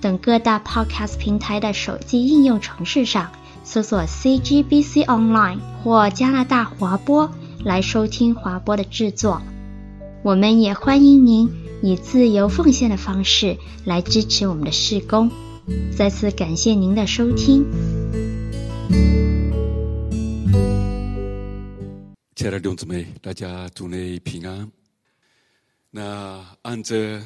等各大 Podcast 平台的手机应用程式上搜索 CGBC Online 或加拿大华播来收听华播的制作。我们也欢迎您以自由奉献的方式来支持我们的事工。再次感谢您的收听。亲爱的弟兄姊妹，大家主内平安。那按着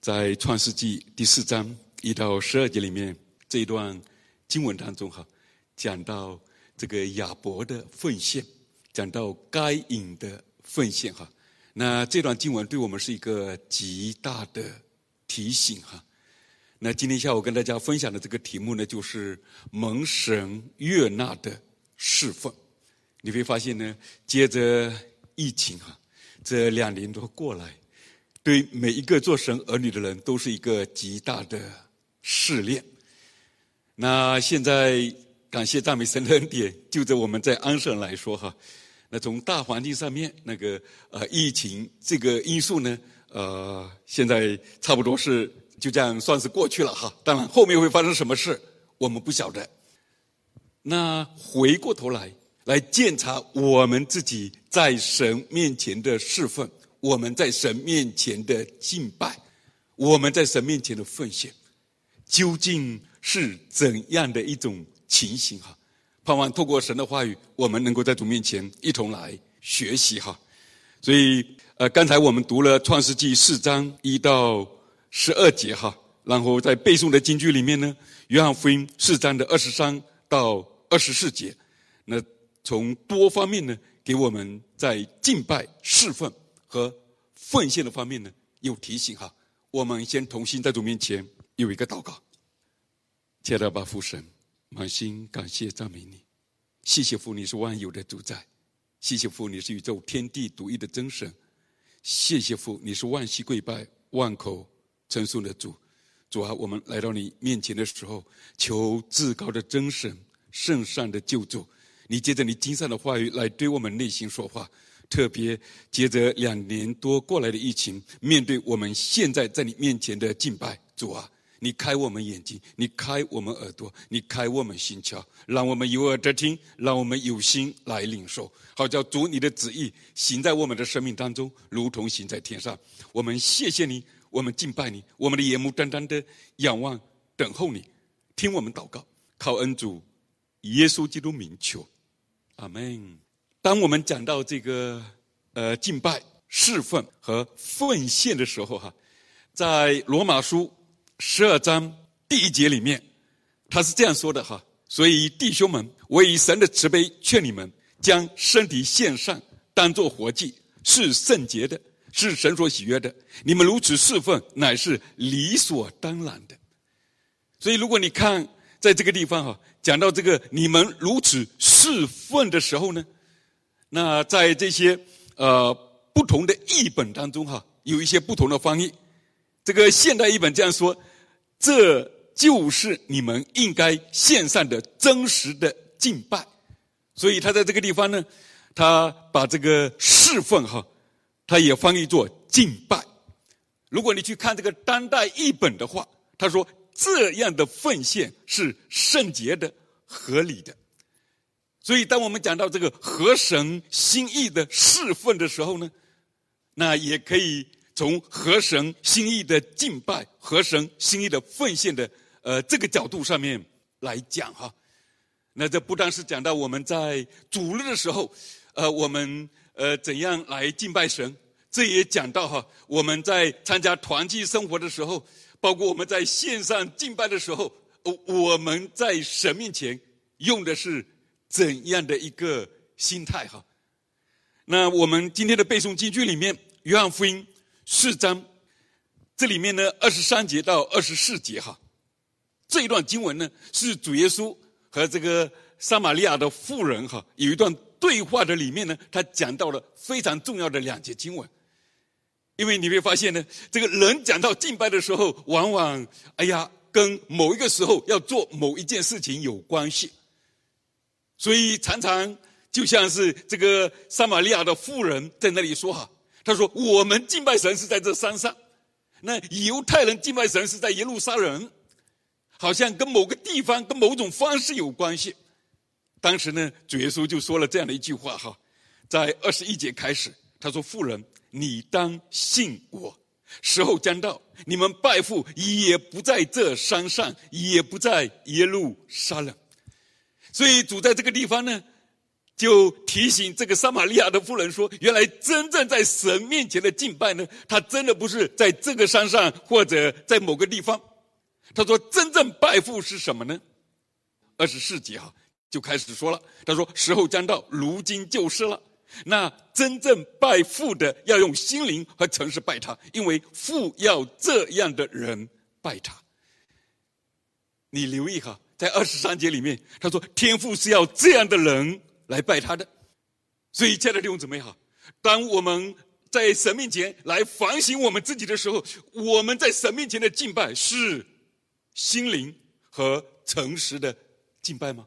在创世纪第四章一到十二节里面这一段经文当中哈，讲到这个亚伯的奉献，讲到该隐的奉献哈。那这段经文对我们是一个极大的提醒哈。那今天下午跟大家分享的这个题目呢，就是蒙神悦纳的侍奉。你会发现呢，接着疫情哈，这两年多过来，对每一个做神儿女的人都是一个极大的试炼。那现在感谢赞美神的恩典，就着我们在安省来说哈，那从大环境上面那个呃疫情这个因素呢，呃现在差不多是就这样算是过去了哈。当然后面会发生什么事，我们不晓得。那回过头来。来检查我们自己在神面前的侍奉，我们在神面前的敬拜，我们在神面前的奉献，究竟是怎样的一种情形哈？盼望透过神的话语，我们能够在主面前一同来学习哈。所以呃，刚才我们读了创世纪四章一到十二节哈，然后在背诵的经句里面呢，约翰福音四章的二十三到二十四节，那。从多方面呢，给我们在敬拜、侍奉和奉献的方面呢，有提醒哈。我们先同心在主面前有一个祷告。亲爱的爸父神，满心感谢赞美你，谢谢父你是万有的主宰，谢谢父你是宇宙天地独一的真神，谢谢父你是万膝跪拜、万口称颂的主。主啊，我们来到你面前的时候，求至高的真神、圣善的救助。你借着你经上的话语来对我们内心说话，特别接着两年多过来的疫情，面对我们现在在你面前的敬拜，主啊，你开我们眼睛，你开我们耳朵，你开我们心窍，让我们有耳得听，让我们有心来领受，好叫主你的旨意行在我们的生命当中，如同行在天上。我们谢谢你，我们敬拜你，我们的眼目单单的仰望等候你，听我们祷告，靠恩主耶稣基督名求。阿门。当我们讲到这个呃敬拜、侍奉和奉献的时候，哈，在罗马书十二章第一节里面，他是这样说的哈。所以弟兄们，我以神的慈悲劝你们，将身体献上，当作活祭，是圣洁的，是神所喜悦的。你们如此侍奉，乃是理所当然的。所以，如果你看在这个地方哈。讲到这个，你们如此侍奉的时候呢，那在这些呃不同的译本当中哈，有一些不同的翻译。这个现代译本这样说：“这就是你们应该献上的真实的敬拜。”所以他在这个地方呢，他把这个侍奉哈，他也翻译作敬拜。如果你去看这个当代译本的话，他说。这样的奉献是圣洁的、合理的。所以，当我们讲到这个合神心意的侍奉的时候呢，那也可以从合神心意的敬拜、合神心意的奉献的呃这个角度上面来讲哈。那这不单是讲到我们在主日的时候，呃，我们呃怎样来敬拜神，这也讲到哈我们在参加团契生活的时候。包括我们在线上敬拜的时候，我们在神面前用的是怎样的一个心态哈？那我们今天的背诵经句里面，约翰福音四章，这里面呢二十三节到二十四节哈，这一段经文呢，是主耶稣和这个撒玛利亚的妇人哈有一段对话的里面呢，他讲到了非常重要的两节经文。因为你会发现呢，这个人讲到敬拜的时候，往往哎呀，跟某一个时候要做某一件事情有关系，所以常常就像是这个撒玛利亚的妇人在那里说哈，他说我们敬拜神是在这山上，那犹太人敬拜神是在耶路撒冷。好像跟某个地方、跟某种方式有关系。当时呢，主耶稣就说了这样的一句话哈，在二十一节开始，他说：“妇人，你当信我，时候将到，你们拜父也不在这山上，也不在耶路撒冷。”所以主在这个地方呢，就提醒这个撒玛利亚的妇人说：“原来真正在神面前的敬拜呢，他真的不是在这个山上，或者在某个地方。”他说：“真正拜父是什么呢？”二十四节哈就开始说了。他说：“时候将到，如今就是了。那真正拜父的，要用心灵和诚实拜他，因为父要这样的人拜他。”你留意哈，在二十三节里面，他说：“天父是要这样的人来拜他的。”所以，亲爱的弟兄姊妹哈，当我们在神面前来反省我们自己的时候，我们在神面前的敬拜是。心灵和诚实的敬拜吗？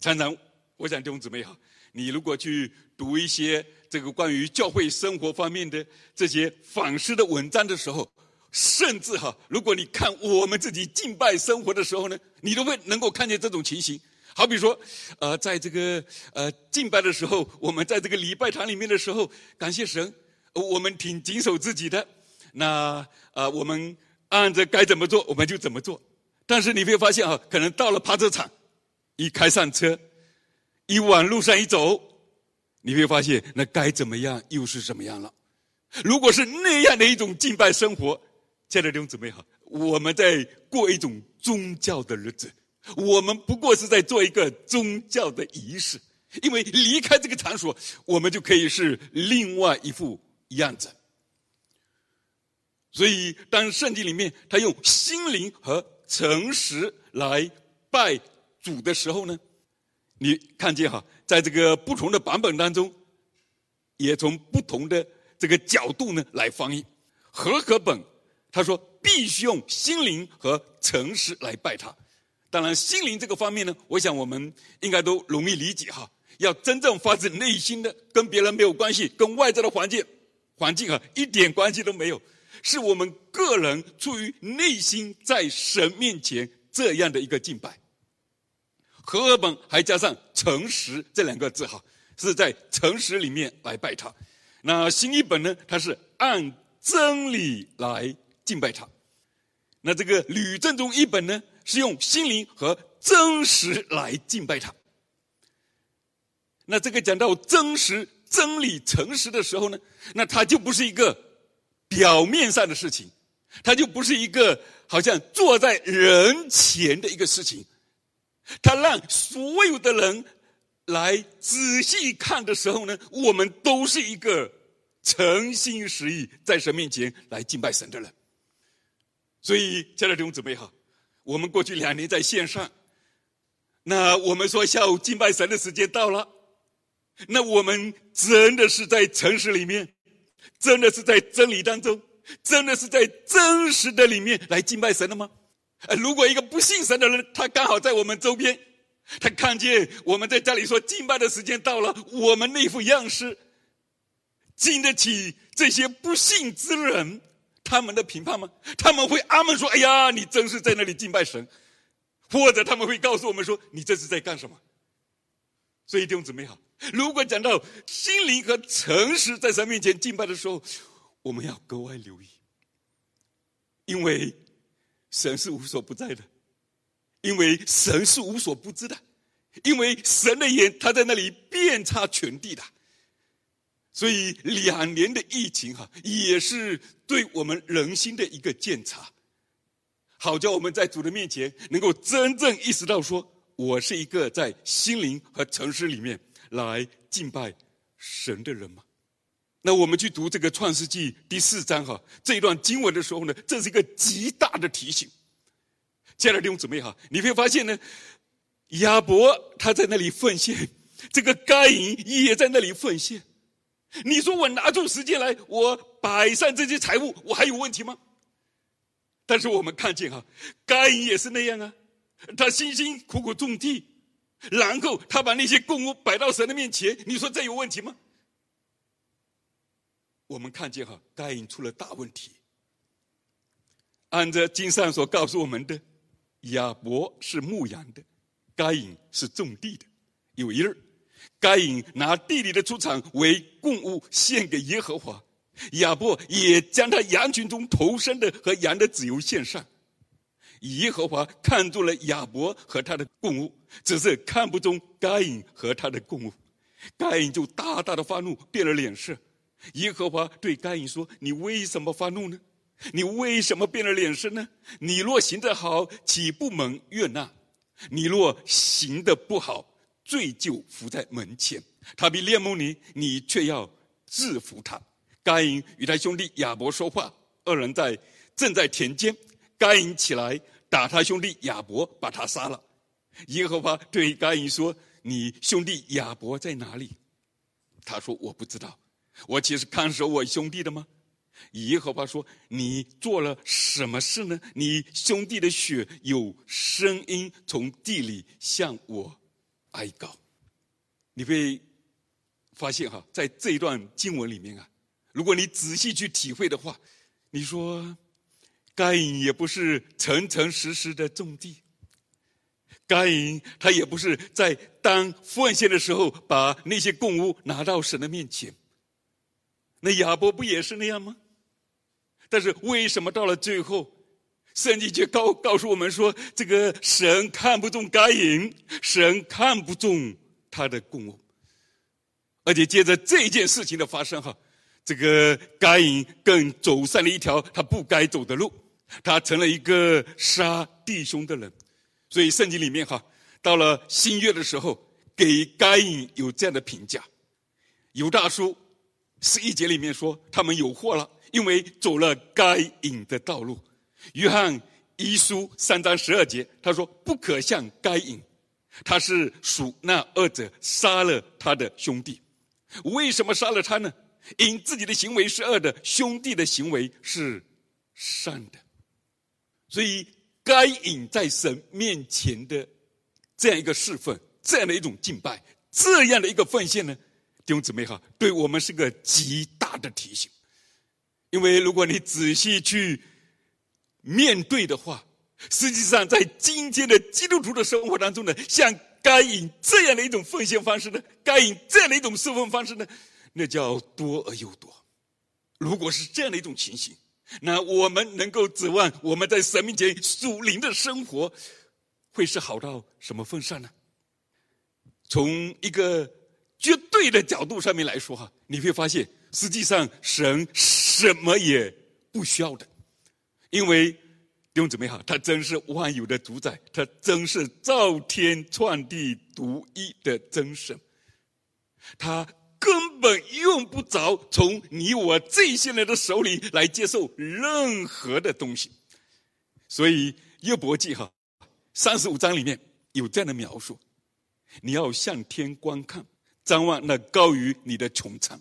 常常，我想弟兄姊妹哈，你如果去读一些这个关于教会生活方面的这些反思的文章的时候，甚至哈，如果你看我们自己敬拜生活的时候呢，你都会能够看见这种情形。好比说，呃，在这个呃敬拜的时候，我们在这个礼拜堂里面的时候，感谢神，我们挺谨守自己的。那呃，我们。按着该怎么做，我们就怎么做。但是你会发现啊，可能到了泊车场，一开上车，一往路上一走，你会发现那该怎么样又是怎么样了。如果是那样的一种敬拜生活，亲爱的弟兄姊妹好，我们在过一种宗教的日子，我们不过是在做一个宗教的仪式，因为离开这个场所，我们就可以是另外一副样子。所以，当圣经里面他用心灵和诚实来拜主的时候呢，你看见哈，在这个不同的版本当中，也从不同的这个角度呢来翻译。和合本他说必须用心灵和诚实来拜他。当然，心灵这个方面呢，我想我们应该都容易理解哈。要真正发自内心的，跟别人没有关系，跟外在的环境环境啊一点关系都没有。是我们个人出于内心在神面前这样的一个敬拜。和合本还加上诚实这两个字哈，是在诚实里面来拜他。那新一本呢，它是按真理来敬拜他。那这个吕正中一本呢，是用心灵和真实来敬拜他。那这个讲到真实、真理、诚实的时候呢，那它就不是一个。表面上的事情，它就不是一个好像坐在人前的一个事情，他让所有的人来仔细看的时候呢，我们都是一个诚心实意在神面前来敬拜神的人。所以，亲爱的弟兄姊妹哈，我们过去两年在线上，那我们说下午敬拜神的时间到了，那我们真的是在城市里面。真的是在真理当中，真的是在真实的里面来敬拜神的吗？呃，如果一个不信神的人，他刚好在我们周边，他看见我们在家里说敬拜的时间到了，我们那副样式，经得起这些不信之人他们的评判吗？他们会阿门说：“哎呀，你真是在那里敬拜神。”或者他们会告诉我们说：“你这是在干什么？”所以弟兄姊妹好。如果讲到心灵和诚实在神面前敬拜的时候，我们要格外留意，因为神是无所不在的，因为神是无所不知的，因为神的眼他在那里遍察全地的，所以两年的疫情哈，也是对我们人心的一个检查，好叫我们在主的面前能够真正意识到说，我是一个在心灵和诚实里面。来敬拜神的人吗？那我们去读这个创世纪第四章哈，这一段经文的时候呢，这是一个极大的提醒。亲爱的弟兄姊妹哈，你会发现呢，亚伯他在那里奉献，这个该隐也在那里奉献。你说我拿出时间来，我摆上这些财物，我还有问题吗？但是我们看见哈，该隐也是那样啊，他辛辛苦苦种地，然后他把那些供物摆到神的面前，你说这有问题吗？我们看见哈，该隐出了大问题。按照经上所告诉我们的，亚伯是牧羊的，该隐是种地的。有一日，该隐拿地里的出产为供物献给耶和华，亚伯也将他羊群中头生的和羊的脂油献上。耶和华看中了亚伯和他的供物，只是看不中该隐和他的供物，该隐就大大的发怒，变了脸色。耶和华对该隐说：“你为什么发怒呢？你为什么变了脸色呢？你若行得好，岂不蒙悦纳？你若行得不好，罪就伏在门前。他必恋慕你，你却要制服他。”该隐与他兄弟亚伯说话，二人在正在田间。该隐起来打他兄弟亚伯，把他杀了。耶和华对该隐说：“你兄弟亚伯在哪里？”他说：“我不知道。”我岂是看守我兄弟的吗？耶和华说：“你做了什么事呢？你兄弟的血有声音从地里向我哀告。”你会发现哈，在这一段经文里面啊，如果你仔细去体会的话，你说该隐也不是诚诚实实的种地，该隐他也不是在当奉献的时候把那些供物拿到神的面前。那亚伯不也是那样吗？但是为什么到了最后，圣经却告告诉我们说，这个神看不中该隐，神看不中他的供，而且接着这件事情的发生，哈，这个该隐更走上了一条他不该走的路，他成了一个杀弟兄的人。所以圣经里面哈，到了新约的时候，给该隐有这样的评价，犹大书。十一节里面说，他们有祸了，因为走了该隐的道路。约翰一书三章十二节，他说：“不可像该隐，他是属那恶者，杀了他的兄弟。为什么杀了他呢？因自己的行为是恶的，兄弟的行为是善的。所以该隐在神面前的这样一个侍奉，这样的一种敬拜，这样的一个奉献呢？”弟兄姊妹哈，对我们是个极大的提醒，因为如果你仔细去面对的话，实际上在今天的基督徒的生活当中呢，像该隐这样的一种奉献方式呢，该隐这样的一种侍奉方式呢，那叫多而又多。如果是这样的一种情形，那我们能够指望我们在神面前属灵的生活，会是好到什么份上呢？从一个。绝对的角度上面来说哈，你会发现，实际上神什么也不需要的，因为弟兄姊妹哈，他真是万有的主宰，他真是造天创地独一的真神，他根本用不着从你我这些人的手里来接受任何的东西，所以约伯记哈三十五章里面有这样的描述，你要向天观看。张望那高于你的穹苍，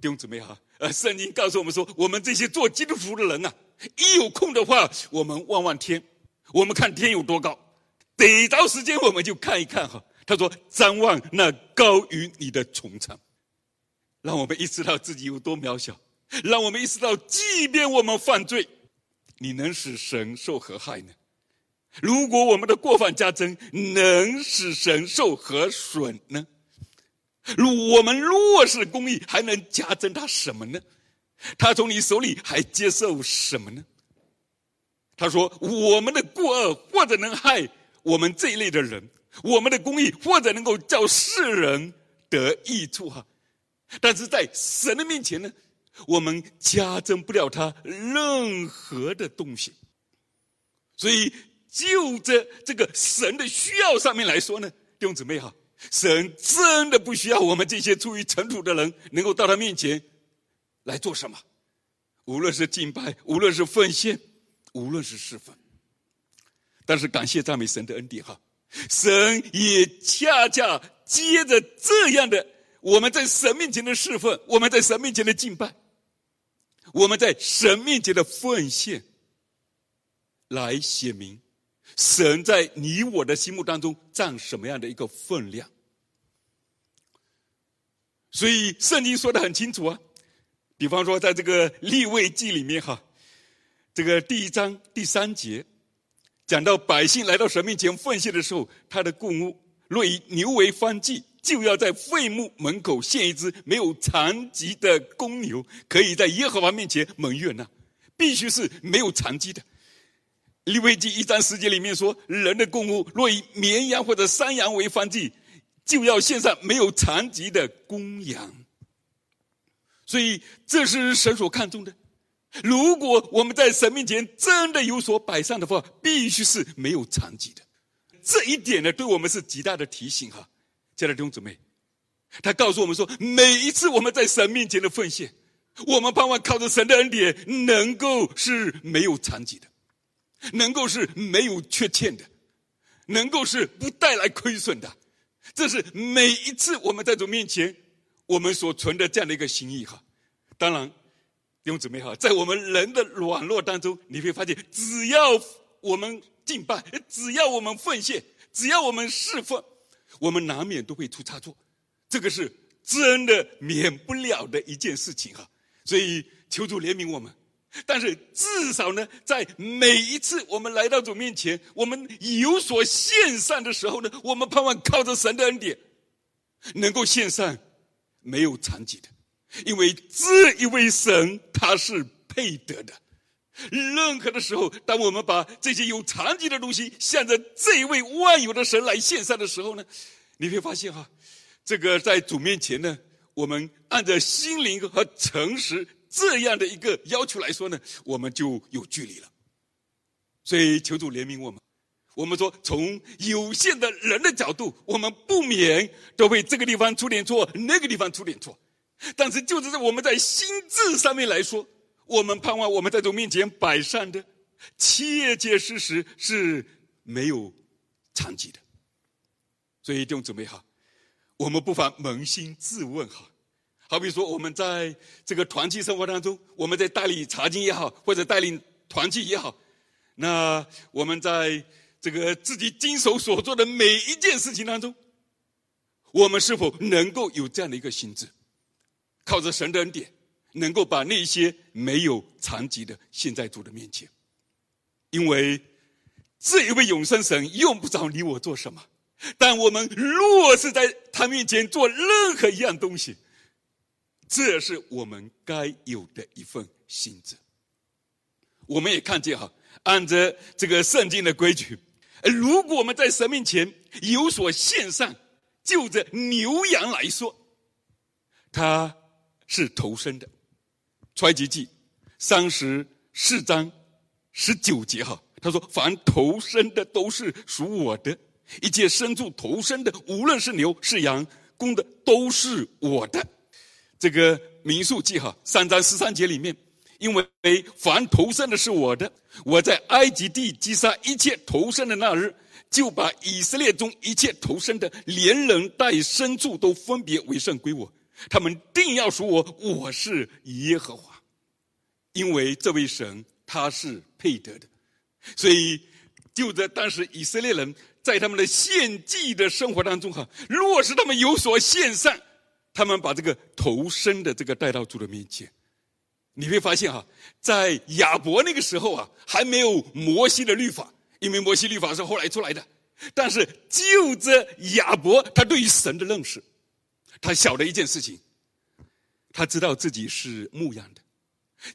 弟兄姊妹哈，呃，圣经告诉我们说，我们这些做基督徒的人啊，一有空的话，我们望望天，我们看天有多高，逮着时间我们就看一看哈。他说，张望那高于你的穹苍，让我们意识到自己有多渺小，让我们意识到，即便我们犯罪，你能使神受何害呢？如果我们的过犯加增，能使神受何损呢？如我们若是公义，还能加增他什么呢？他从你手里还接受什么呢？他说：“我们的过恶或者能害我们这一类的人，我们的公义或者能够叫世人得益处哈。但是在神的面前呢，我们加增不了他任何的东西。所以就着这个神的需要上面来说呢，弟兄姊妹哈。”神真的不需要我们这些出于尘土的人能够到他面前来做什么，无论是敬拜，无论是奉献，无论是侍奉。但是感谢赞美神的恩典哈，神也恰恰接着这样的我们在神面前的侍奉，我们在神面前的敬拜，我们在神面前的奉献，来写明神在你我的心目当中占什么样的一个分量。所以圣经说的很清楚啊，比方说在这个立位记里面哈，这个第一章第三节。讲到百姓来到神面前奉献的时候，他的供物若以牛为方祭，就要在会幕门口献一只没有残疾的公牛，可以在耶和华面前蒙悦纳，必须是没有残疾的。立位记一章十节里面说，人的供物若以绵羊或者山羊为方祭，就要献上没有残疾的公羊。所以这是神所看重的。如果我们在神面前真的有所摆上的话，必须是没有残疾的。这一点呢，对我们是极大的提醒哈，亲爱的弟兄姊妹。他告诉我们说，每一次我们在神面前的奉献，我们盼望靠着神的恩典，能够是没有残疾的，能够是没有缺欠的，能够是不带来亏损的。这是每一次我们在主面前，我们所存的这样的一个心意哈。当然。弟兄姊妹哈，在我们人的软弱当中，你会发现，只要我们敬拜，只要我们奉献，只要我们侍奉，我们难免都会出差错，这个是真的免不了的一件事情哈。所以求主怜悯我们，但是至少呢，在每一次我们来到主面前，我们有所献上的时候呢，我们盼望靠着神的恩典，能够献上没有残疾的。因为这一位神他是配得的。任何的时候，当我们把这些有残疾的东西向着这一位万有的神来献上的时候呢，你会发现哈，这个在主面前呢，我们按照心灵和诚实这样的一个要求来说呢，我们就有距离了。所以求主怜悯我们。我们说，从有限的人的角度，我们不免都会这个地方出点错，那个地方出点错。但是，就是在我们在心智上面来说，我们盼望我们在主面前摆上的，切切实实是没有残疾的。所以弟兄姊妹哈，我们不妨扪心自问哈，好比说我们在这个团契生活当中，我们在带领查经也好，或者带领团契也好，那我们在这个自己经手所做的每一件事情当中，我们是否能够有这样的一个心智？靠着神的恩典，能够把那些没有残疾的献在主的面前，因为这一位永生神用不着你我做什么，但我们若是在他面前做任何一样东西，这是我们该有的一份心智。我们也看见哈，按着这个圣经的规矩，如果我们在神面前有所献上，就着牛羊来说，他。是头生的，出埃及记三十四章十九节哈，他说：“凡头生的都是属我的，一切牲畜头生的，无论是牛是羊，公的都是我的。”这个民数记哈三章十三节里面，因为凡投生的是我的，我在埃及地击杀一切投生的那日，就把以色列中一切投生的，连人带牲畜都分别为圣归我。他们定要说我，我是耶和华，因为这位神他是配得的，所以就在当时以色列人在他们的献祭的生活当中哈，若是他们有所献上，他们把这个头生的这个带到主的面前，你会发现哈，在亚伯那个时候啊，还没有摩西的律法，因为摩西律法是后来出来的，但是就着亚伯他对于神的认识。他晓得一件事情，他知道自己是牧羊的。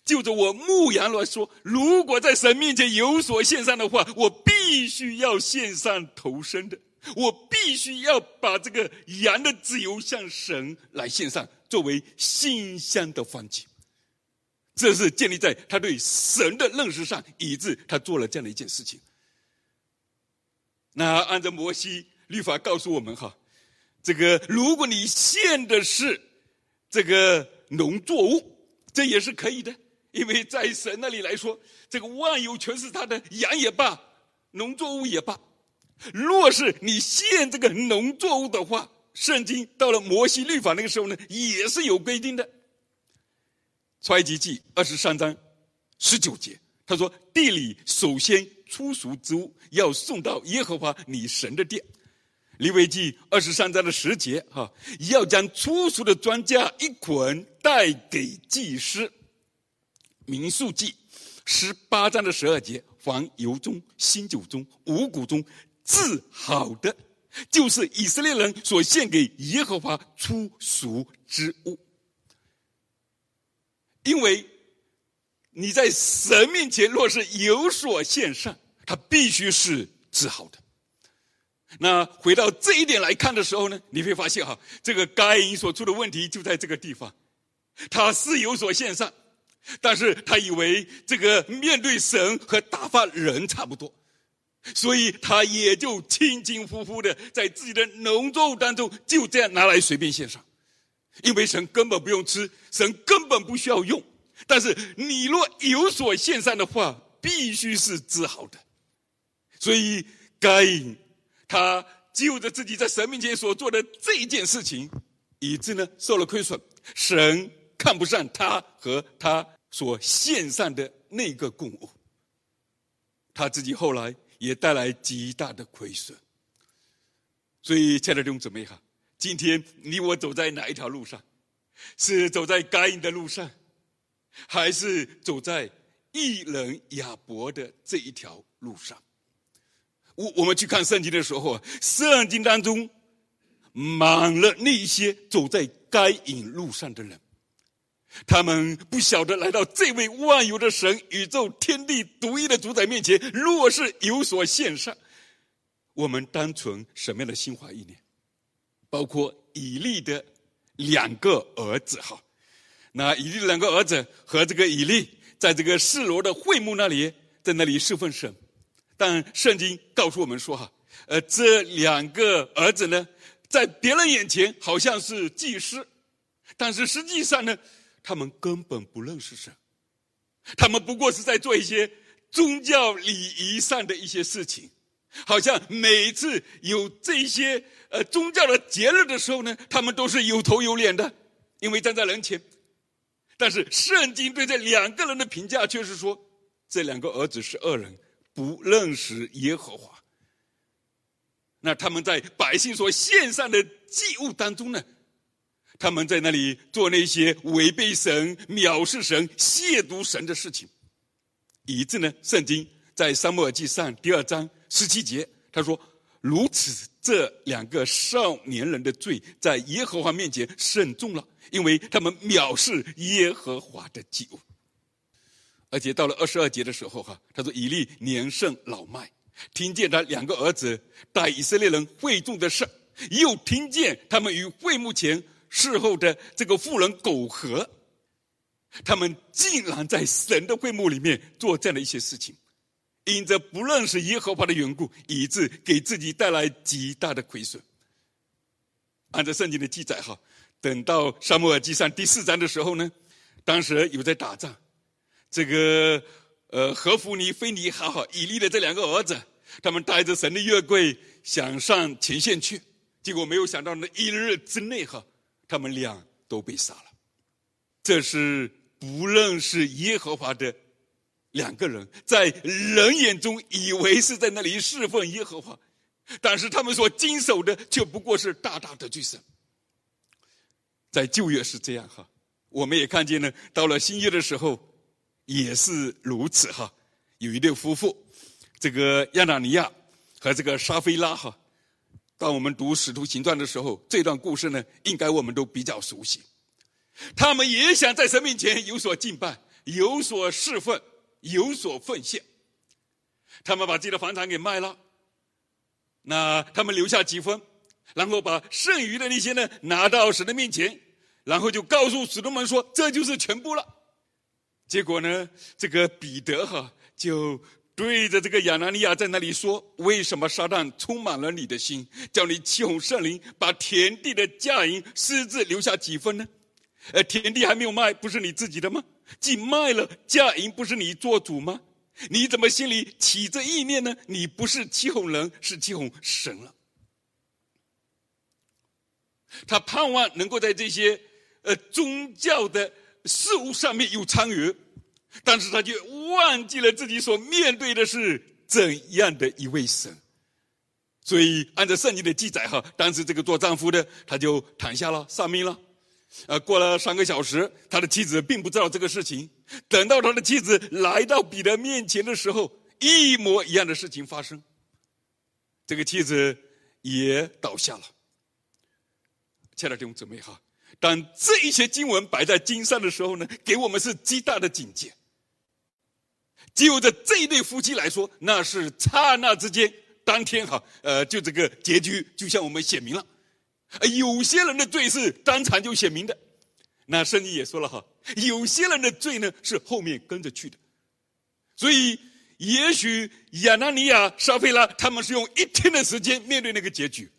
就着我牧羊来说，如果在神面前有所献上的话，我必须要献上头生的，我必须要把这个羊的自由向神来献上，作为馨香的燔祭。这是建立在他对神的认识上，以致他做了这样的一件事情。那按照摩西律法告诉我们哈。这个，如果你献的是这个农作物，这也是可以的，因为在神那里来说，这个万有全是他的，羊也罢，农作物也罢。若是你献这个农作物的话，圣经到了摩西律法那个时候呢，也是有规定的。出埃及记二十三章十九节，他说：“地里首先出熟之物要送到耶和华你神的殿。”利未记二十三章的十节，哈，要将初熟的庄稼一捆带给祭司。民数记十八章的十二节，黄油中、新酒中、五谷中。治好的，就是以色列人所献给耶和华初熟之物。因为你在神面前若是有所献上，它必须是治好的。那回到这一点来看的时候呢，你会发现哈，这个该隐所出的问题就在这个地方，他是有所献上，但是他以为这个面对神和打发人差不多。所以他也就轻轻忽忽的在自己的农作物当中就这样拿来随便献上，因为神根本不用吃，神根本不需要用。但是你若有所献上的话，必须是治好的。所以该隐他就着自己在神面前所做的这一件事情，以致呢受了亏损，神看不上他和他所献上的那个供物，他自己后来。也带来极大的亏损，所以亲爱的弟兄姊妹哈，今天你我走在哪一条路上？是走在该隐的路上，还是走在义人亚伯的这一条路上？我我们去看圣经的时候啊，圣经当中满了那些走在该隐路上的人。他们不晓得来到这位万有的神、宇宙天地独一的主宰面前，若是有所献上，我们单纯什么样的心怀意念？包括以利的两个儿子哈，那以利的两个儿子和这个以利，在这个示罗的会幕那里，在那里侍奉神。但圣经告诉我们说哈，呃，这两个儿子呢，在别人眼前好像是祭司，但是实际上呢，他们根本不认识神，他们不过是在做一些宗教礼仪上的一些事情，好像每次有这些呃宗教的节日的时候呢，他们都是有头有脸的，因为站在人前。但是圣经对这两个人的评价却是说，这两个儿子是恶人，不认识耶和华。那他们在百姓所献上的祭物当中呢，他们在那里做那些违背神、藐视神、亵渎神的事情，以致呢，圣经在撒母耳记上第二章十七节，他说：“如此，这两个少年人的罪在耶和华面前甚重了，因为他们藐视耶和华的祭物。”而且到了二十二节的时候，哈，他说：“以利年甚老迈，听见他两个儿子带以色列人会众的事，又听见他们与会幕前。”事后的这个妇人苟合，他们竟然在神的会幕里面做这样的一些事情，因着不认识耶和华的缘故，以致给自己带来极大的亏损。按照圣经的记载，哈，等到撒母耳记上第四章的时候呢，当时有在打仗，这个呃何弗尼、非尼哈哈、以利的这两个儿子，他们带着神的约柜想上前线去，结果没有想到那一日之内，哈。他们俩都被杀了，这是不认识耶和华的两个人，在人眼中以为是在那里侍奉耶和华，但是他们所经手的却不过是大大的罪神。在旧约是这样哈，我们也看见呢，到了新约的时候也是如此哈。有一对夫妇，这个亚拿尼亚和这个撒非拉哈。当我们读《使徒行传》的时候，这段故事呢，应该我们都比较熟悉。他们也想在神面前有所敬拜、有所侍奉、有所奉献。他们把自己的房产给卖了，那他们留下几分，然后把剩余的那些呢拿到神的面前，然后就告诉使徒们说：“这就是全部了。”结果呢，这个彼得哈就。对着这个亚拿尼亚在那里说：“为什么撒旦充满了你的心，叫你欺哄圣灵，把田地的价银私自留下几分呢？呃，田地还没有卖，不是你自己的吗？既卖了，嫁银不是你做主吗？你怎么心里起这意念呢？你不是欺哄人，是欺哄神了。他盼望能够在这些呃宗教的事物上面有参与，但是他就忘记了自己所面对的是怎样的一位神。所以按照圣经的记载哈，当时这个做丈夫的他就躺下了，丧命了。呃，过了三个小时，他的妻子并不知道这个事情。等到他的妻子来到彼得面前的时候，一模一样的事情发生。这个妻子也倒下了。亲爱的弟兄姊妹哈，当这一些经文摆在经上的时候呢，给我们是极大的警戒。就着这一对夫妻来说，那是刹那之间，当天哈，呃，就这个结局就向我们显明了。有些人的罪是当场就显明的，那圣经也说了哈，有些人的罪呢是后面跟着去的。所以，也许亚拿尼亚、撒非拉他们是用一天的时间面对那个结局。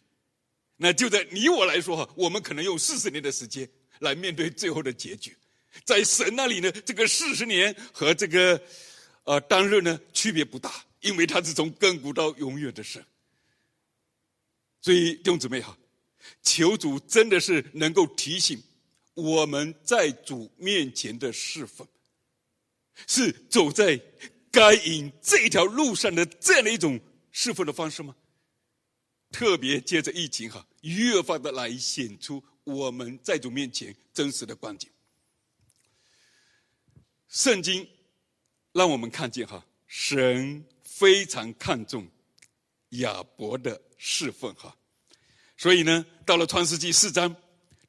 那就在你我来说哈，我们可能用四十年的时间来面对最后的结局，在神那里呢，这个四十年和这个呃当日呢区别不大，因为他是从亘古到永远的神。所以弟兄姊妹哈，求主真的是能够提醒我们在主面前的侍奉，是走在该隐这条路上的这样的一种侍奉的方式吗？特别借着疫情哈，越发的来显出我们在主面前真实的光景。圣经让我们看见哈，神非常看重亚伯的侍奉哈，所以呢，到了创世纪四章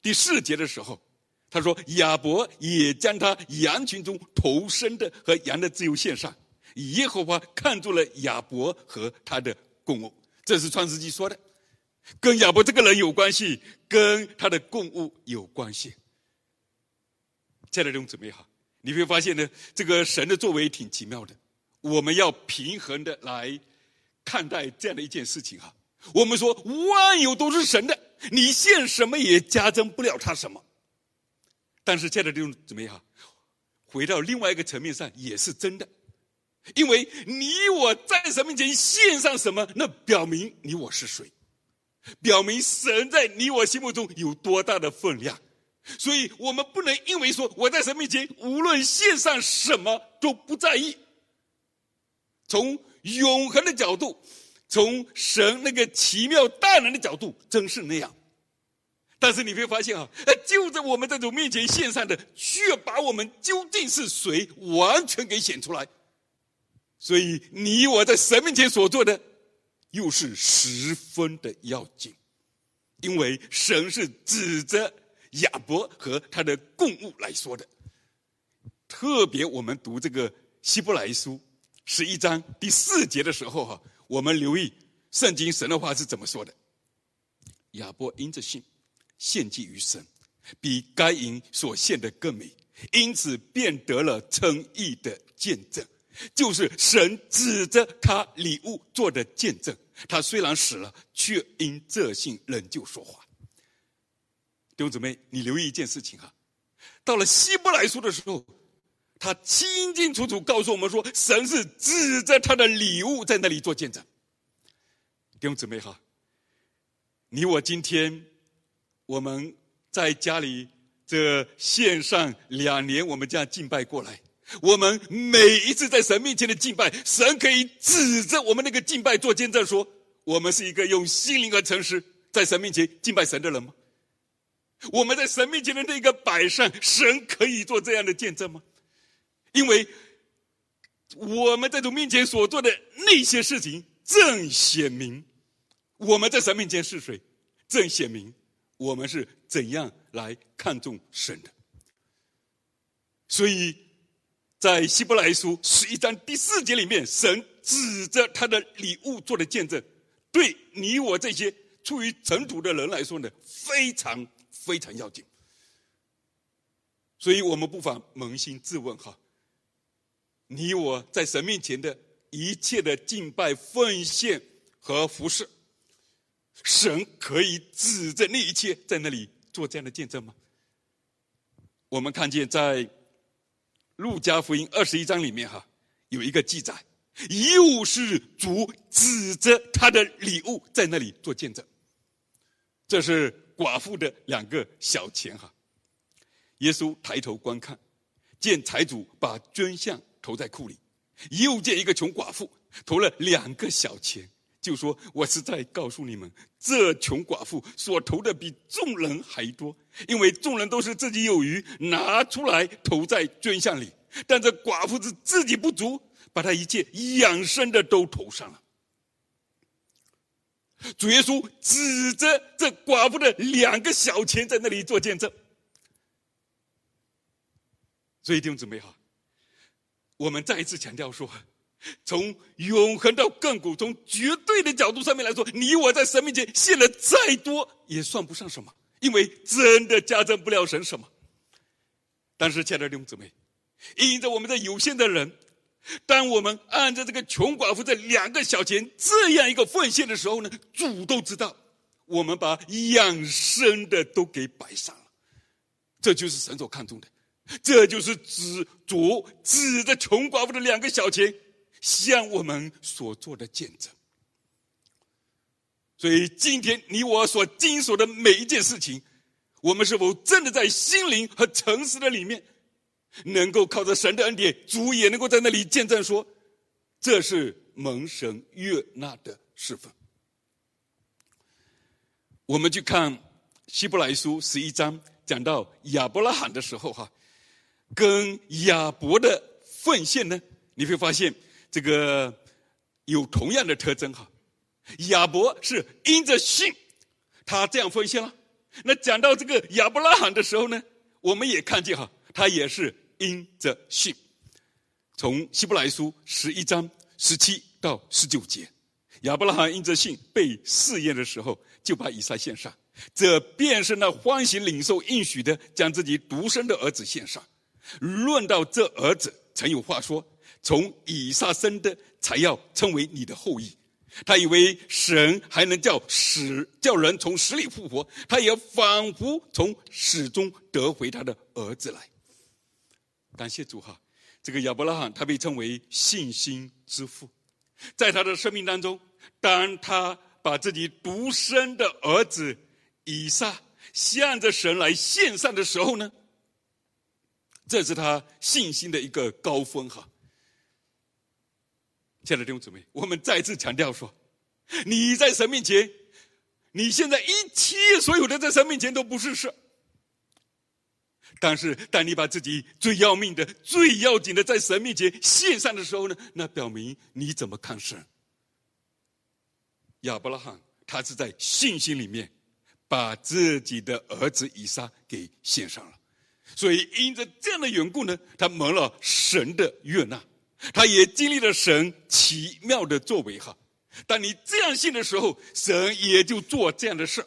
第四节的时候，他说亚伯也将他羊群中头生的和羊的自由献上，耶和华看中了亚伯和他的供物。这是创世纪说的，跟亚伯这个人有关系，跟他的供物有关系。亲爱的弟兄姊妹好，你会发现呢，这个神的作为挺奇妙的。我们要平衡的来看待这样的一件事情哈。我们说万有都是神的，你献什么也加增不了他什么。但是现在这种怎么样，回到另外一个层面上也是真的。因为你我在神面前献上什么，那表明你我是谁，表明神在你我心目中有多大的分量。所以我们不能因为说我在神面前无论献上什么都不在意。从永恒的角度，从神那个奇妙大能的角度，真是那样。但是你会发现啊，就在我们这种面前献上的，却把我们究竟是谁完全给显出来。所以，你我在神面前所做的，又是十分的要紧，因为神是指着亚伯和他的供物来说的。特别我们读这个希伯来书十一章第四节的时候，哈，我们留意圣经神的话是怎么说的：亚伯因着信献祭于神，比该隐所献的更美，因此便得了称义的见证。就是神指着他礼物做的见证，他虽然死了，却因这信仍旧说话。弟兄姊妹，你留意一件事情哈，到了希伯来书的时候，他清清楚楚告诉我们说，神是指着他的礼物在那里做见证。弟兄姊妹哈，你我今天我们在家里这线上两年，我们这样敬拜过来。我们每一次在神面前的敬拜，神可以指着我们那个敬拜做见证，说我们是一个用心灵和诚实在神面前敬拜神的人吗？我们在神面前的那个摆上，神可以做这样的见证吗？因为我们在主面前所做的那些事情，正显明我们在神面前是谁，正显明我们是怎样来看重神的。所以。在希伯来书十一章第四节里面，神指着他的礼物做的见证，对你我这些出于尘土的人来说呢，非常非常要紧。所以我们不妨扪心自问哈，你我在神面前的一切的敬拜、奉献和服侍，神可以指着那一切在那里做这样的见证吗？我们看见在。路加福音二十一章里面哈，有一个记载，又是主指着他的礼物在那里做见证。这是寡妇的两个小钱哈。耶稣抬头观看，见财主把捐项投在库里，又见一个穷寡妇投了两个小钱。就说：“我是在告诉你们，这穷寡妇所投的比众人还多，因为众人都是自己有余，拿出来投在捐项里，但这寡妇是自己不足，把她一切养生的都投上了。”主耶稣指着这寡妇的两个小钱在那里做见证。所以弟兄姊妹哈，我们再一次强调说。从永恒到亘古，从绝对的角度上面来说，你我在神面前献的再多，也算不上什么，因为真的加增不了神什么。但是，亲爱的弟兄姊妹，因着我们这有限的人，当我们按照这个穷寡妇这两个小钱这样一个奉献的时候呢，主都知道，我们把养生的都给摆上了，这就是神所看重的，这就是指主指着穷寡妇的两个小钱。向我们所做的见证，所以今天你我所经手的每一件事情，我们是否真的在心灵和诚实的里面，能够靠着神的恩典，主也能够在那里见证说，这是蒙神悦纳的事奉。我们去看希伯来书十一章，讲到亚伯拉罕的时候，哈，跟亚伯的奉献呢，你会发现。这个有同样的特征哈，亚伯是因着信，他这样奉献了。那讲到这个亚伯拉罕的时候呢，我们也看见哈，他也是因着信。从希伯来书十一章十七到十九节，亚伯拉罕因着信被试验的时候，就把以撒献上，这便是那欢喜领受应许的，将自己独生的儿子献上。论到这儿子，曾有话说。从以撒生的才要称为你的后裔，他以为神还能叫死叫人从死里复活，他也仿佛从死中得回他的儿子来。感谢主哈，这个亚伯拉罕他被称为信心之父，在他的生命当中，当他把自己独生的儿子以撒向着神来献上的时候呢，这是他信心的一个高峰哈。亲爱的弟兄姊妹，我们再次强调说，你在神面前，你现在一切所有的在神面前都不是事。但是，当你把自己最要命的、最要紧的在神面前献上的时候呢，那表明你怎么看神？亚伯拉罕他是在信心里面把自己的儿子以撒给献上了，所以因着这样的缘故呢，他蒙了神的悦纳。他也经历了神奇妙的作为哈，当你这样信的时候，神也就做这样的事，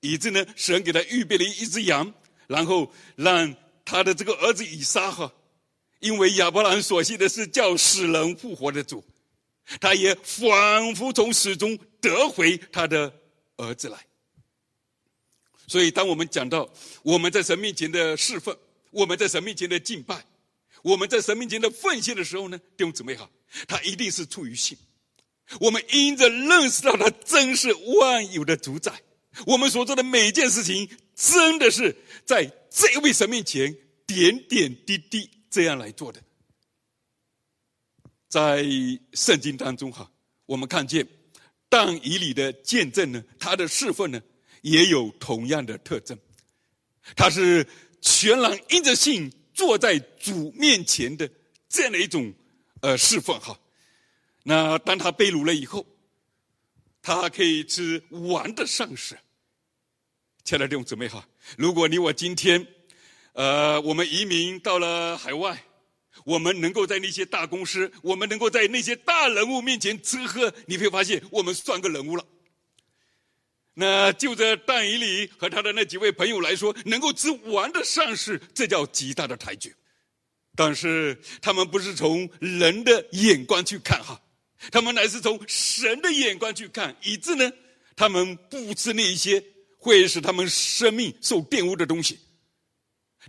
以致呢，神给他预备了一只羊，然后让他的这个儿子以撒哈，因为亚伯兰所信的是叫死人复活的主，他也仿佛从死中得回他的儿子来。所以，当我们讲到我们在神面前的侍奉，我们在神面前的敬拜。我们在神面前的奉献的时候呢，弟兄姊妹好，他一定是出于信。我们因着认识到他真是万有的主宰，我们所做的每件事情，真的是在这位神面前点点滴滴这样来做的。在圣经当中哈，我们看见但以理的见证呢，他的侍奉呢，也有同样的特征，他是全然因着信。坐在主面前的这样的一种呃侍奉哈，那当他被掳了以后，他可以吃王的上食。亲爱的弟兄姊妹哈，如果你我今天，呃，我们移民到了海外，我们能够在那些大公司，我们能够在那些大人物面前吃喝，你会发现我们算个人物了。那就着但以理和他的那几位朋友来说，能够吃王的膳食，这叫极大的抬举。但是他们不是从人的眼光去看哈，他们乃是从神的眼光去看，以致呢，他们不吃那一些会使他们生命受玷污的东西。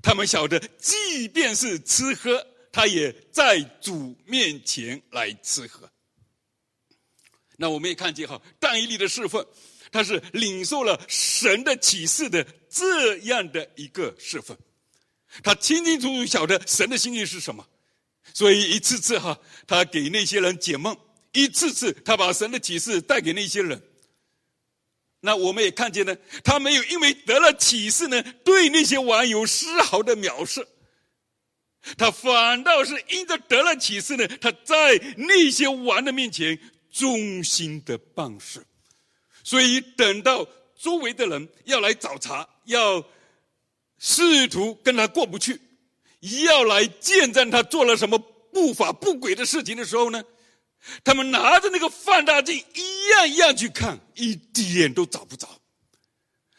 他们晓得，即便是吃喝，他也在主面前来吃喝。那我们也看见哈，但以理的侍奉，他是领受了神的启示的这样的一个侍奉，他清清楚楚晓得神的心意是什么，所以一次次哈，他给那些人解梦，一次次他把神的启示带给那些人。那我们也看见呢，他没有因为得了启示呢，对那些王有丝毫的藐视，他反倒是因着得了启示呢，他在那些王的面前。忠心的办事，所以等到周围的人要来找茬，要试图跟他过不去，要来见证他做了什么不法不轨的事情的时候呢，他们拿着那个放大镜一样一样去看，一点都找不着。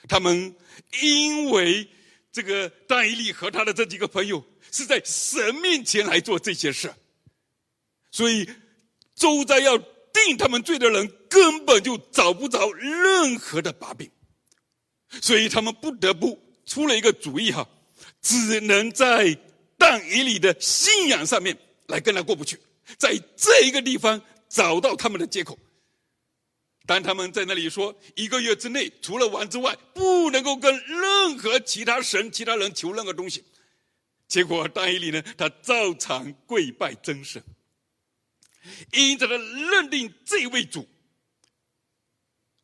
他们因为这个但以理和他的这几个朋友是在神面前来做这些事，所以周遭要。定他们罪的人根本就找不着任何的把柄，所以他们不得不出了一个主意哈，只能在但以里的信仰上面来跟他过不去，在这一个地方找到他们的借口。当他们在那里说一个月之内除了王之外，不能够跟任何其他神、其他人求任何东西，结果但以里呢，他照常跪拜真神。因着他认定这位主，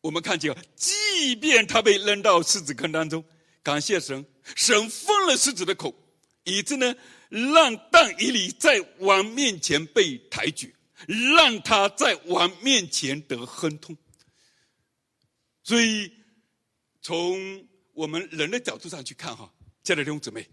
我们看见，即便他被扔到狮子坑当中，感谢神，神封了狮子的口，以致呢，让但以理在王面前被抬举，让他在王面前得亨通。所以，从我们人的角度上去看，哈，亲爱的弟兄姊妹。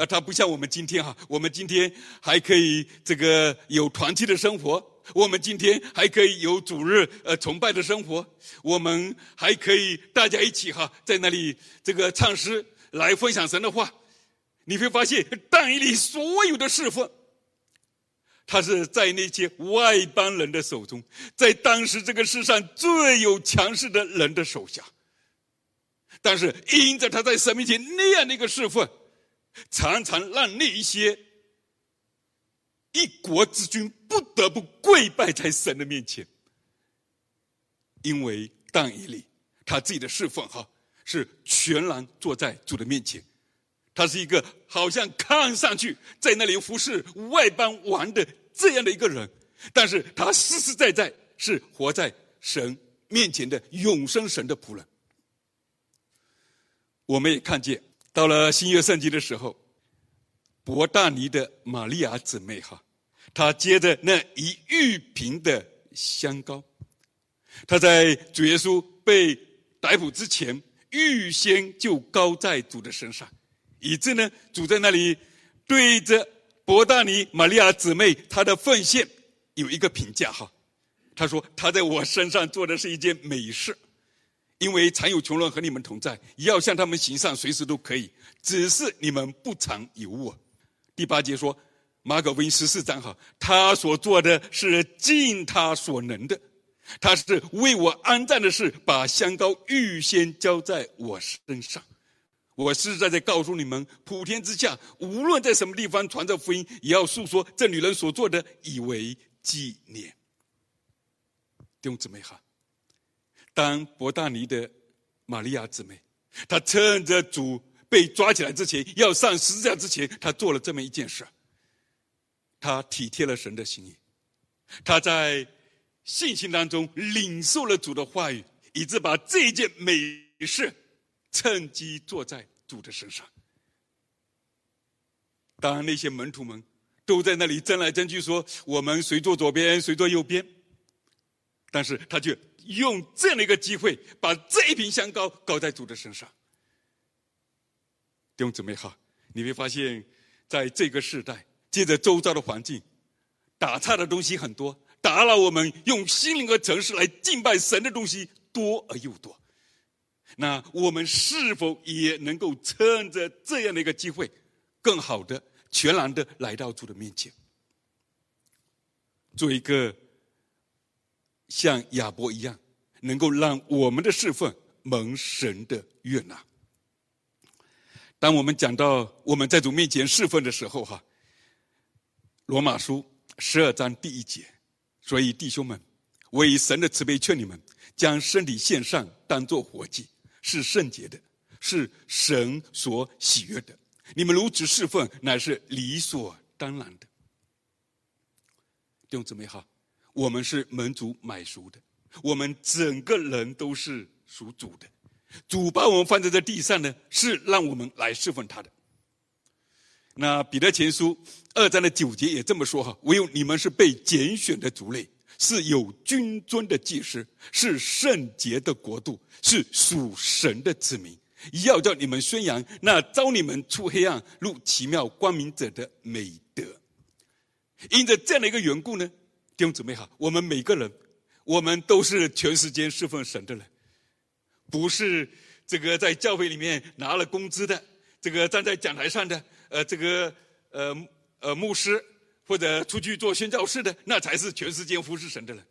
啊，他不像我们今天哈，我们今天还可以这个有团契的生活，我们今天还可以有主日呃崇拜的生活，我们还可以大家一起哈在那里这个唱诗来分享神的话。你会发现，但以理所有的侍奉，他是在那些外邦人的手中，在当时这个世上最有强势的人的手下。但是因着他在神面前那样的一个侍奉。常常让那一些一国之君不得不跪拜在神的面前，因为但以理他自己的侍奉哈是全然坐在主的面前，他是一个好像看上去在那里服侍外邦王的这样的一个人，但是他实实在在是活在神面前的永生神的仆人。我们也看见。到了新约圣经的时候，伯大尼的玛利亚姊妹哈，她接着那一玉瓶的香膏，她在主耶稣被逮捕之前，预先就膏在主的身上，以致呢，主在那里对着伯大尼玛利亚姊妹她的奉献有一个评价哈，他说她在我身上做的是一件美事。因为常有穷人和你们同在，要向他们行善，随时都可以。只是你们不常有我。第八节说，马可福音十四章哈，他所做的是尽他所能的，他是为我安葬的事，把香膏预先浇在我身上。我实实在在告诉你们，普天之下，无论在什么地方传这福音，也要述说这女人所做的，以为纪念。弟兄姊妹哈。当伯大尼的玛利亚姊妹，她趁着主被抓起来之前，要上十字架之前，她做了这么一件事。她体贴了神的心意，她在信心当中领受了主的话语，以致把这件美事趁机做在主的身上。当那些门徒们都在那里争来争去，说我们谁坐左边，谁坐右边，但是他却。用这样的一个机会，把这一瓶香膏膏在主的身上。弟兄姊妹好，你会发现，在这个时代，借着周遭的环境，打岔的东西很多，打扰我们用心灵和诚实来敬拜神的东西多而又多。那我们是否也能够趁着这样的一个机会，更好的、全然的来到主的面前，做一个？像亚伯一样，能够让我们的侍奉蒙神的悦纳。当我们讲到我们在主面前侍奉的时候，哈，罗马书十二章第一节，所以弟兄们，我以神的慈悲劝你们，将身体献上，当作活祭，是圣洁的，是神所喜悦的。你们如此侍奉，乃是理所当然的。弟兄姊妹好，我们是门主买赎的，我们整个人都是属主的。主把我们放在这地上呢，是让我们来侍奉他的。那彼得前书二章的九节也这么说哈，唯有你们是被拣选的族类，是有君尊的祭司，是圣洁的国度，是属神的子民，要叫你们宣扬那招你们出黑暗入奇妙光明者的美德。因着这样的一个缘故呢，弟兄姊妹好，我们每个人，我们都是全时间侍奉神的人，不是这个在教会里面拿了工资的，这个站在讲台上的。呃，这个呃呃牧师或者出去做宣教士的，那才是全世界服侍神的人。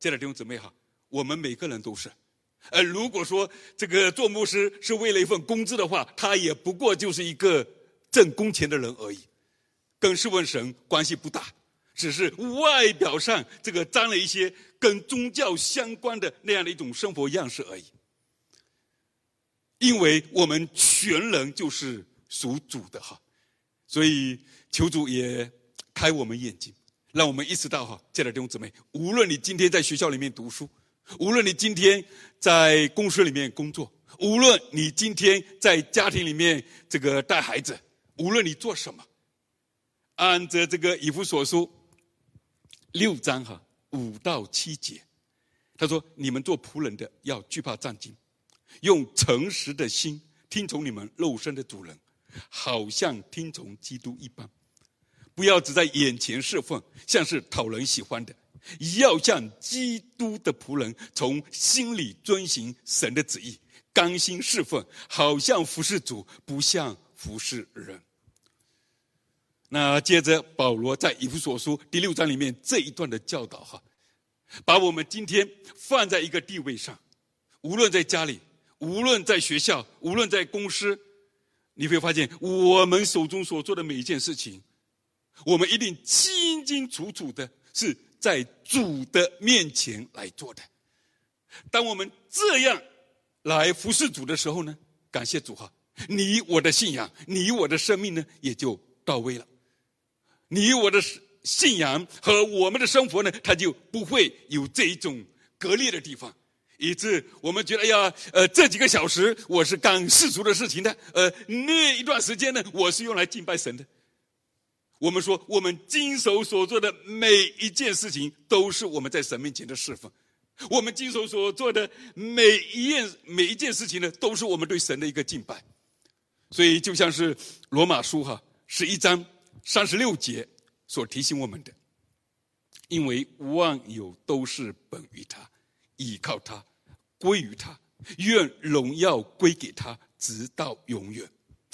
这点弟兄姊妹哈，我们每个人都是。呃，如果说这个做牧师是为了一份工资的话，他也不过就是一个挣工钱的人而已，跟侍奉神关系不大，只是外表上这个沾了一些跟宗教相关的那样的一种生活样式而已。因为我们全人就是属主的哈。所以，求主也开我们眼睛，让我们意识到哈，亲爱的弟兄姊妹，无论你今天在学校里面读书，无论你今天在公司里面工作，无论你今天在家庭里面这个带孩子，无论你做什么，按着这个以弗所书六章哈五到七节，他说：“你们做仆人的要惧怕战兢，用诚实的心听从你们肉身的主人。”好像听从基督一般，不要只在眼前侍奉，像是讨人喜欢的，要像基督的仆人，从心里遵行神的旨意，甘心侍奉，好像服侍主，不像服侍人。那接着保罗在以弗所书第六章里面这一段的教导哈，把我们今天放在一个地位上，无论在家里，无论在学校，无论在公司。你会发现，我们手中所做的每一件事情，我们一定清清楚楚的是在主的面前来做的。当我们这样来服侍主的时候呢，感谢主哈，你我的信仰，你我的生命呢，也就到位了。你我的信仰和我们的生活呢，它就不会有这一种割裂的地方。以致我们觉得，哎呀，呃，这几个小时我是干世俗的事情的，呃，那一段时间呢，我是用来敬拜神的。我们说，我们经手所做的每一件事情，都是我们在神面前的侍奉；我们经手所做的每一件每一件事情呢，都是我们对神的一个敬拜。所以，就像是罗马书哈十一章三十六节所提醒我们的，因为万有都是本于他，倚靠他。归于他，愿荣耀归给他，直到永远，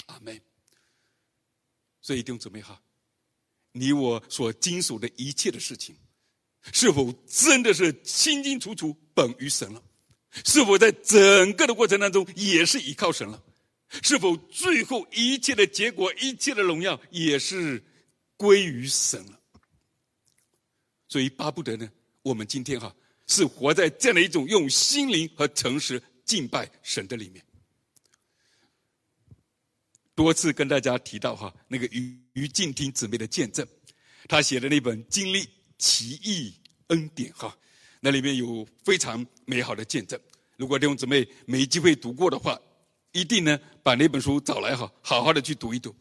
阿门。所以弟兄姊妹哈，你我所经手的一切的事情，是否真的是清清楚楚本于神了？是否在整个的过程当中也是依靠神了？是否最后一切的结果，一切的荣耀也是归于神了？所以巴不得呢，我们今天哈。是活在这样的一种用心灵和诚实敬拜神的里面。多次跟大家提到哈，那个于于静听姊妹的见证，他写的那本《经历奇异恩典》哈，那里面有非常美好的见证。如果弟兄姊妹没机会读过的话，一定呢把那本书找来哈，好好的去读一读。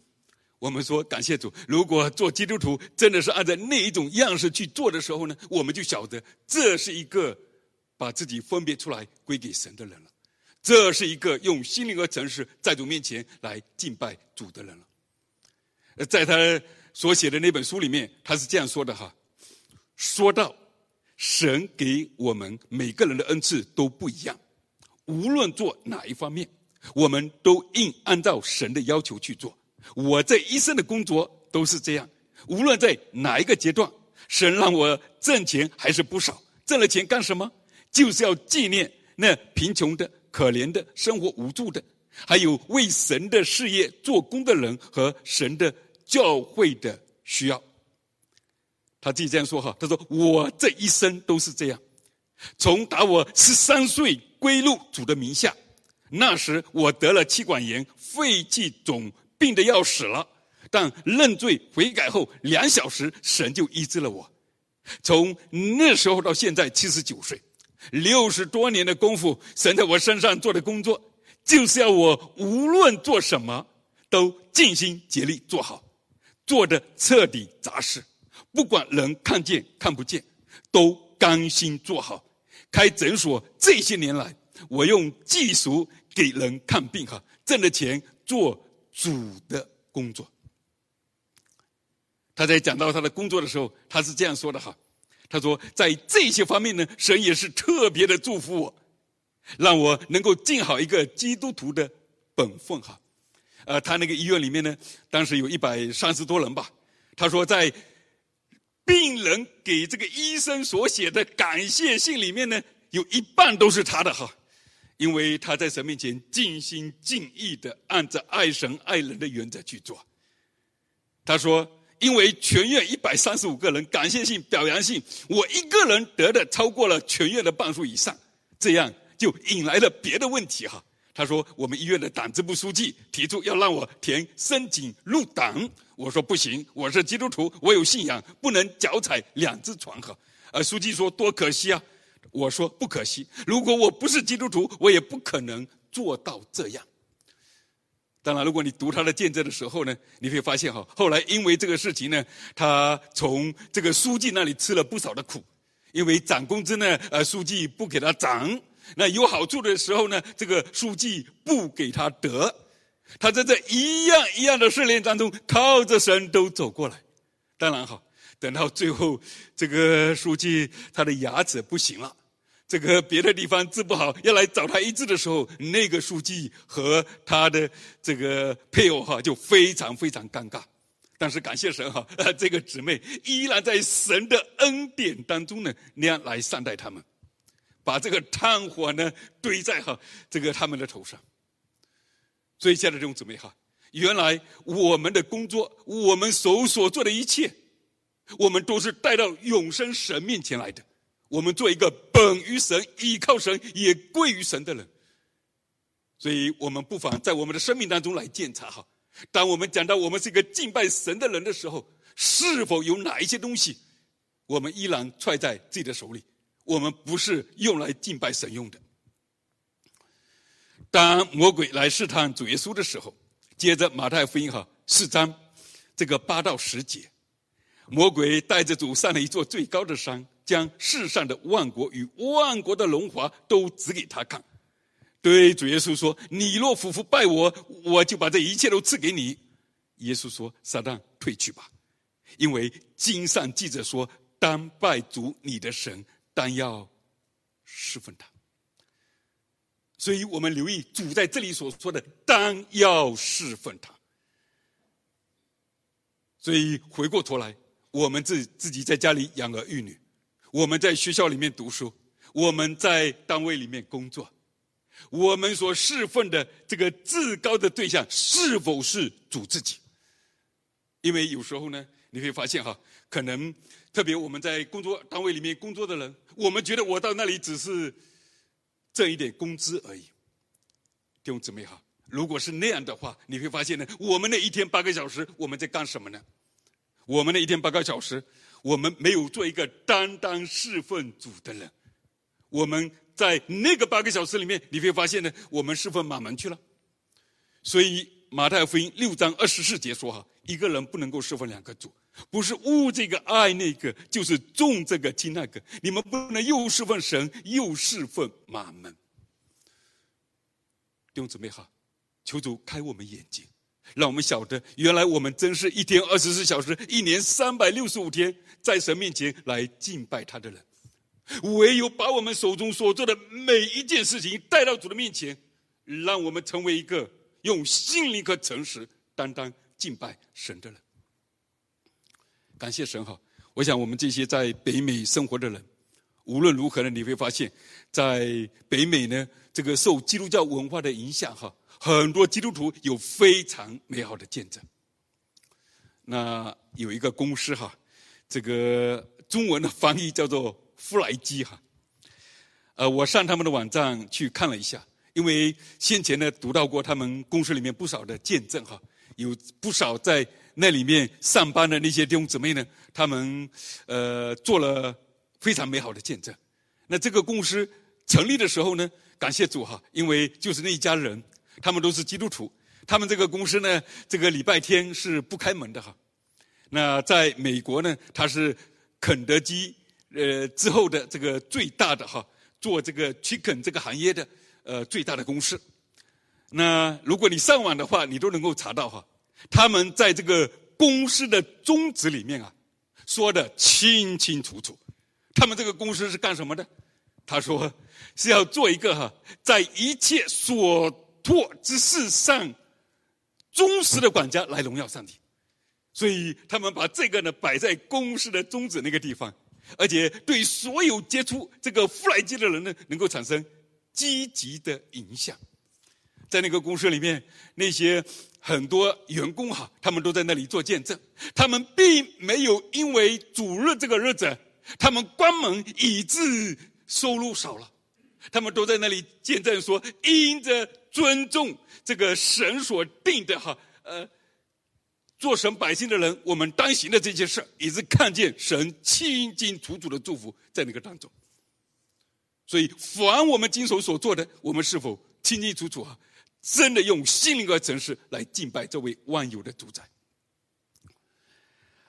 我们说感谢主，如果做基督徒真的是按照那一种样式去做的时候呢，我们就晓得这是一个把自己分别出来归给神的人了，这是一个用心灵和诚实在主面前来敬拜主的人了。在他所写的那本书里面，他是这样说的哈：说到神给我们每个人的恩赐都不一样，无论做哪一方面，我们都应按照神的要求去做。我这一生的工作都是这样，无论在哪一个阶段，神让我挣钱还是不少。挣了钱干什么？就是要纪念那贫穷的、可怜的、生活无助的，还有为神的事业做工的人和神的教会的需要。他自己这样说哈，他说我这一生都是这样，从打我十三岁归入主的名下，那时我得了气管炎，肺气肿，病得要死了，但认罪悔改后两小时，神就医治了我。从那时候到现在七十九岁，六十多年的功夫，神在我身上做的工作，就是要我无论做什么，都尽心竭力做好，做得彻底扎实。不管人看见看不见，都甘心做好。开诊所这些年来，我用技术给人看病哈，挣的钱做主的工作。他在讲到他的工作的时候，他是这样说的哈，他说在这些方面呢，神也是特别的祝福我，让我能够尽好一个基督徒的本分哈。呃，他那个医院里面呢，当时有一百三十多人吧，他说在。病人给这个医生所写的感谢信里面呢，有一半都是他的哈，因为他在神面前尽心尽意的按着爱神爱人的原则去做。他说：“因为全院一百三十五个人感谢信表扬信，我一个人得的超过了全院的半数以上，这样就引来了别的问题哈。”他说：“我们医院的党支部书记提出要让我填申请入党，我说不行，我是基督徒，我有信仰，不能脚踩两只船哈。”而书记说：“多可惜啊！”我说：“不可惜，如果我不是基督徒，我也不可能做到这样。”当然，如果你读他的见证的时候呢，你会发现哈，后来因为这个事情呢，他从这个书记那里吃了不少的苦，因为涨工资呢，呃，书记不给他涨。那有好处的时候呢，这个书记不给他得，他在这一样一样的试炼当中，靠着神都走过来。当然好，等到最后，这个书记他的牙齿不行了，这个别的地方治不好，要来找他医治的时候，那个书记和他的这个配偶哈就非常非常尴尬。但是感谢神哈，这个姊妹依然在神的恩典当中呢，那样来善待他们。把这个炭火呢堆在哈这个他们的头上，所以亲爱的弟兄姊妹哈，原来我们的工作，我们手所做的一切，我们都是带到永生神面前来的。我们做一个本于神、依靠神、也归于神的人，所以我们不妨在我们的生命当中来检查哈。当我们讲到我们是一个敬拜神的人的时候，是否有哪一些东西，我们依然揣在自己的手里？我们不是用来敬拜神用的。当魔鬼来试探主耶稣的时候，接着马太福音哈四章这个八到十节，魔鬼带着主上了一座最高的山，将世上的万国与万国的荣华都指给他看，对主耶稣说：“你若俯伏拜我，我就把这一切都赐给你。”耶稣说：“撒旦退去吧，因为经上记着说，当拜主你的神。”当要侍奉他，所以我们留意主在这里所说的“当要侍奉他”。所以回过头来，我们自自己在家里养儿育女，我们在学校里面读书，我们在单位里面工作，我们所侍奉的这个至高的对象是否是主自己？因为有时候呢，你会发现哈，可能。特别我们在工作单位里面工作的人，我们觉得我到那里只是挣一点工资而已。弟兄姊妹哈，如果是那样的话，你会发现呢，我们那一天八个小时我们在干什么呢？我们的一天八个小时，我们没有做一个单单侍奉主的人。我们在那个八个小时里面，你会发现呢，我们侍奉马门去了。所以马太福音六章二十四节说哈，一个人不能够侍奉两个主。不是恶这个爱那个，就是重这个轻那个。你们不能又侍奉神，又侍奉马门。弟兄姊妹好，求主开我们眼睛，让我们晓得，原来我们真是一天二十四小时，一年三百六十五天，在神面前来敬拜他的人。唯有把我们手中所做的每一件事情带到主的面前，让我们成为一个用心灵和诚实担当敬拜神的人。感谢神哈！我想我们这些在北美生活的人，无论如何呢，你会发现，在北美呢，这个受基督教文化的影响哈，很多基督徒有非常美好的见证。那有一个公司哈，这个中文的翻译叫做弗莱基哈。呃，我上他们的网站去看了一下，因为先前呢读到过他们公司里面不少的见证哈，有不少在那里面上班的那些弟兄姊妹呢，他们呃做了非常美好的见证。那这个公司成立的时候呢，感谢主哈，因为就是那一家人，他们都是基督徒，他们这个公司呢，这个礼拜天是不开门的哈。那在美国呢，它是肯德基呃之后的这个最大的哈。做这个 chicken 这个行业的呃最大的公司，那如果你上网的话，你都能够查到哈，他们在这个公司的宗旨里面啊，说的清清楚楚，他们这个公司是干什么的？他说是要做一个哈，在一切所托之事上忠实的管家来荣耀上帝，所以他们把这个呢摆在公司的宗旨那个地方。而且对所有接触这个富莱基的人呢，能够产生积极的影响。在那个公司里面，那些很多员工哈，他们都在那里做见证。他们并没有因为主日这个日子，他们关门以致收入少了。他们都在那里见证说，因着尊重这个神所定的哈，呃。做神百姓的人，我们当行的这些事，也是看见神清清楚楚的祝福在那个当中。所以，凡我们经手所做的，我们是否清清楚楚啊？真的用心灵和诚实来敬拜这位万有的主宰？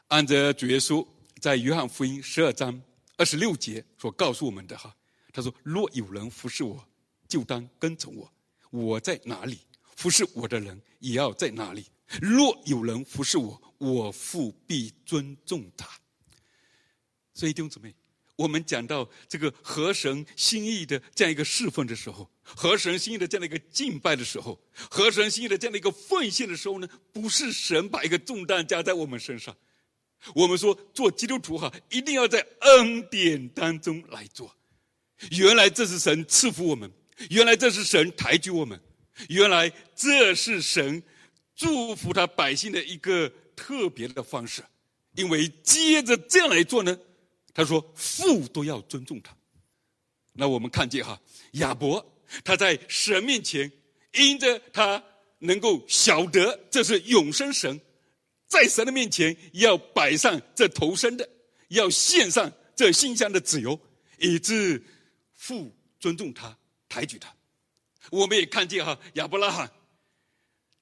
按着主耶稣在约翰福音十二章二十六节所告诉我们的哈，他说：“若有人服侍我，就当跟从我；我在哪里，服侍我的人也要在哪里。”若有人服侍我，我父必尊重他。所以弟兄姊妹，我们讲到这个合神心意的这样一个侍奉的时候，合神心意的这样的一个敬拜的时候，合神心意的这样的一个奉献的时候呢，不是神把一个重担加在我们身上。我们说做基督徒哈，一定要在恩典当中来做。原来这是神赐福我们，原来这是神抬举我们，原来这是神。祝福他百姓的一个特别的方式，因为接着这样来做呢，他说父都要尊重他。那我们看见哈，亚伯他在神面前，因着他能够晓得这是永生神，在神的面前要摆上这头身的，要献上这馨香的脂油，以致父尊重他，抬举他。我们也看见哈，亚伯拉罕。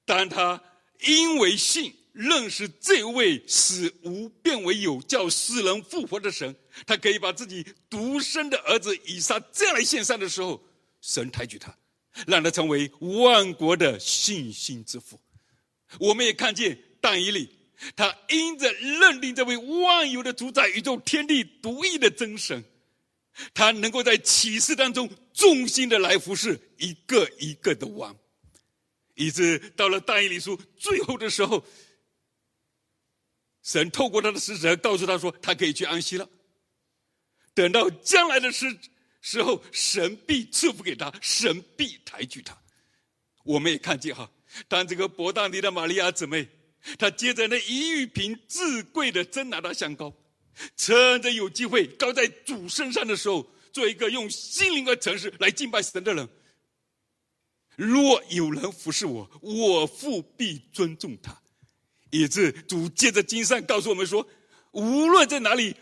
当他因为信认识这位使无变为有、叫死人复活的神，他可以把自己独生的儿子以撒这样来献上的时候，神抬举他，让他成为万国的信心之父。我们也看见但以理，他因着认定这位万有的主宰、宇宙天地独一的真神，他能够在启示当中忠心的来服侍一个一个的王。以致到了大以理书最后的时候，神透过他的使者告诉他说，他可以去安息了。等到将来的时时候，神必赐福给他，神必抬举他。我们也看见哈，当这个伯大尼的玛利亚姊妹，她接着那一玉瓶至贵的真哪哒香膏，趁着有机会高在主身上的时候，做一个用心灵和诚实来敬拜神的人。若有人服侍我，我父必尊重他。以致主借着经上告诉我们说，无论在哪里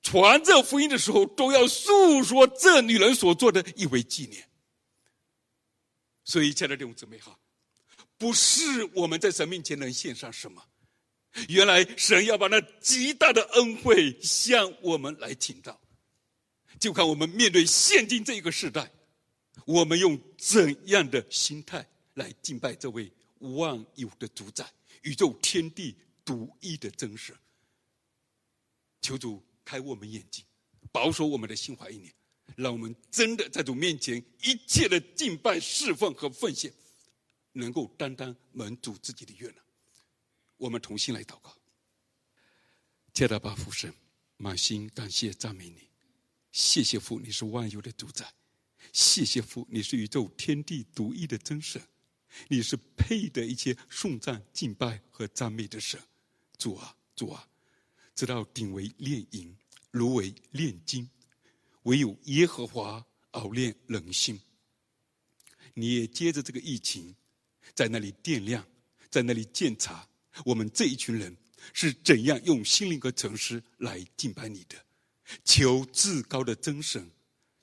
传这福音的时候，都要述说这女人所做的，以为纪念。所以，亲爱的弟兄姊妹哈，不是我们在神面前能献上什么，原来神要把那极大的恩惠向我们来倾倒，就看我们面对现今这一个时代。我们用怎样的心态来敬拜这位万有的主宰、宇宙天地独一的真神？求主开我们眼睛，保守我们的心怀意念，让我们真的在主面前一切的敬拜、侍奉和奉献，能够担当门主自己的愿望。我们同心来祷告。加大巴父神，满心感谢赞美你，谢谢父，你是万有的主宰。谢谢父，你是宇宙天地独一的真神，你是配得一切颂赞敬拜和赞美的神。主啊，主啊，直到鼎为炼银，炉为炼金，唯有耶和华熬炼人心。你也接着这个疫情，在那里掂量，在那里检查我们这一群人是怎样用心灵和诚实来敬拜你的。求至高的真神，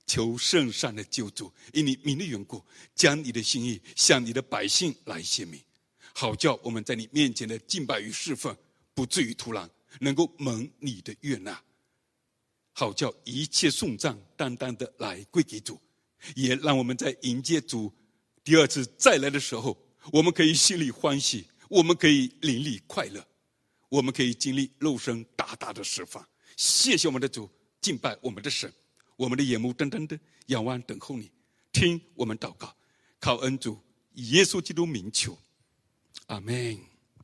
求圣善的救主，因你名的缘故，将你的心意向你的百姓来显明，好叫我们在你面前的敬拜与侍奉不至于徒然，能够蒙你的悦纳。好叫一切送葬单单的来归给主，也让我们在迎接主第二次再来的时候，我们可以心里欢喜，我们可以淋漓快乐，我们可以经历肉身大大的释放。谢谢我们的主，敬拜我们的神，我们的眼目瞪瞪的仰望等候你，听我们祷告，靠恩主耶稣基督名求，阿门。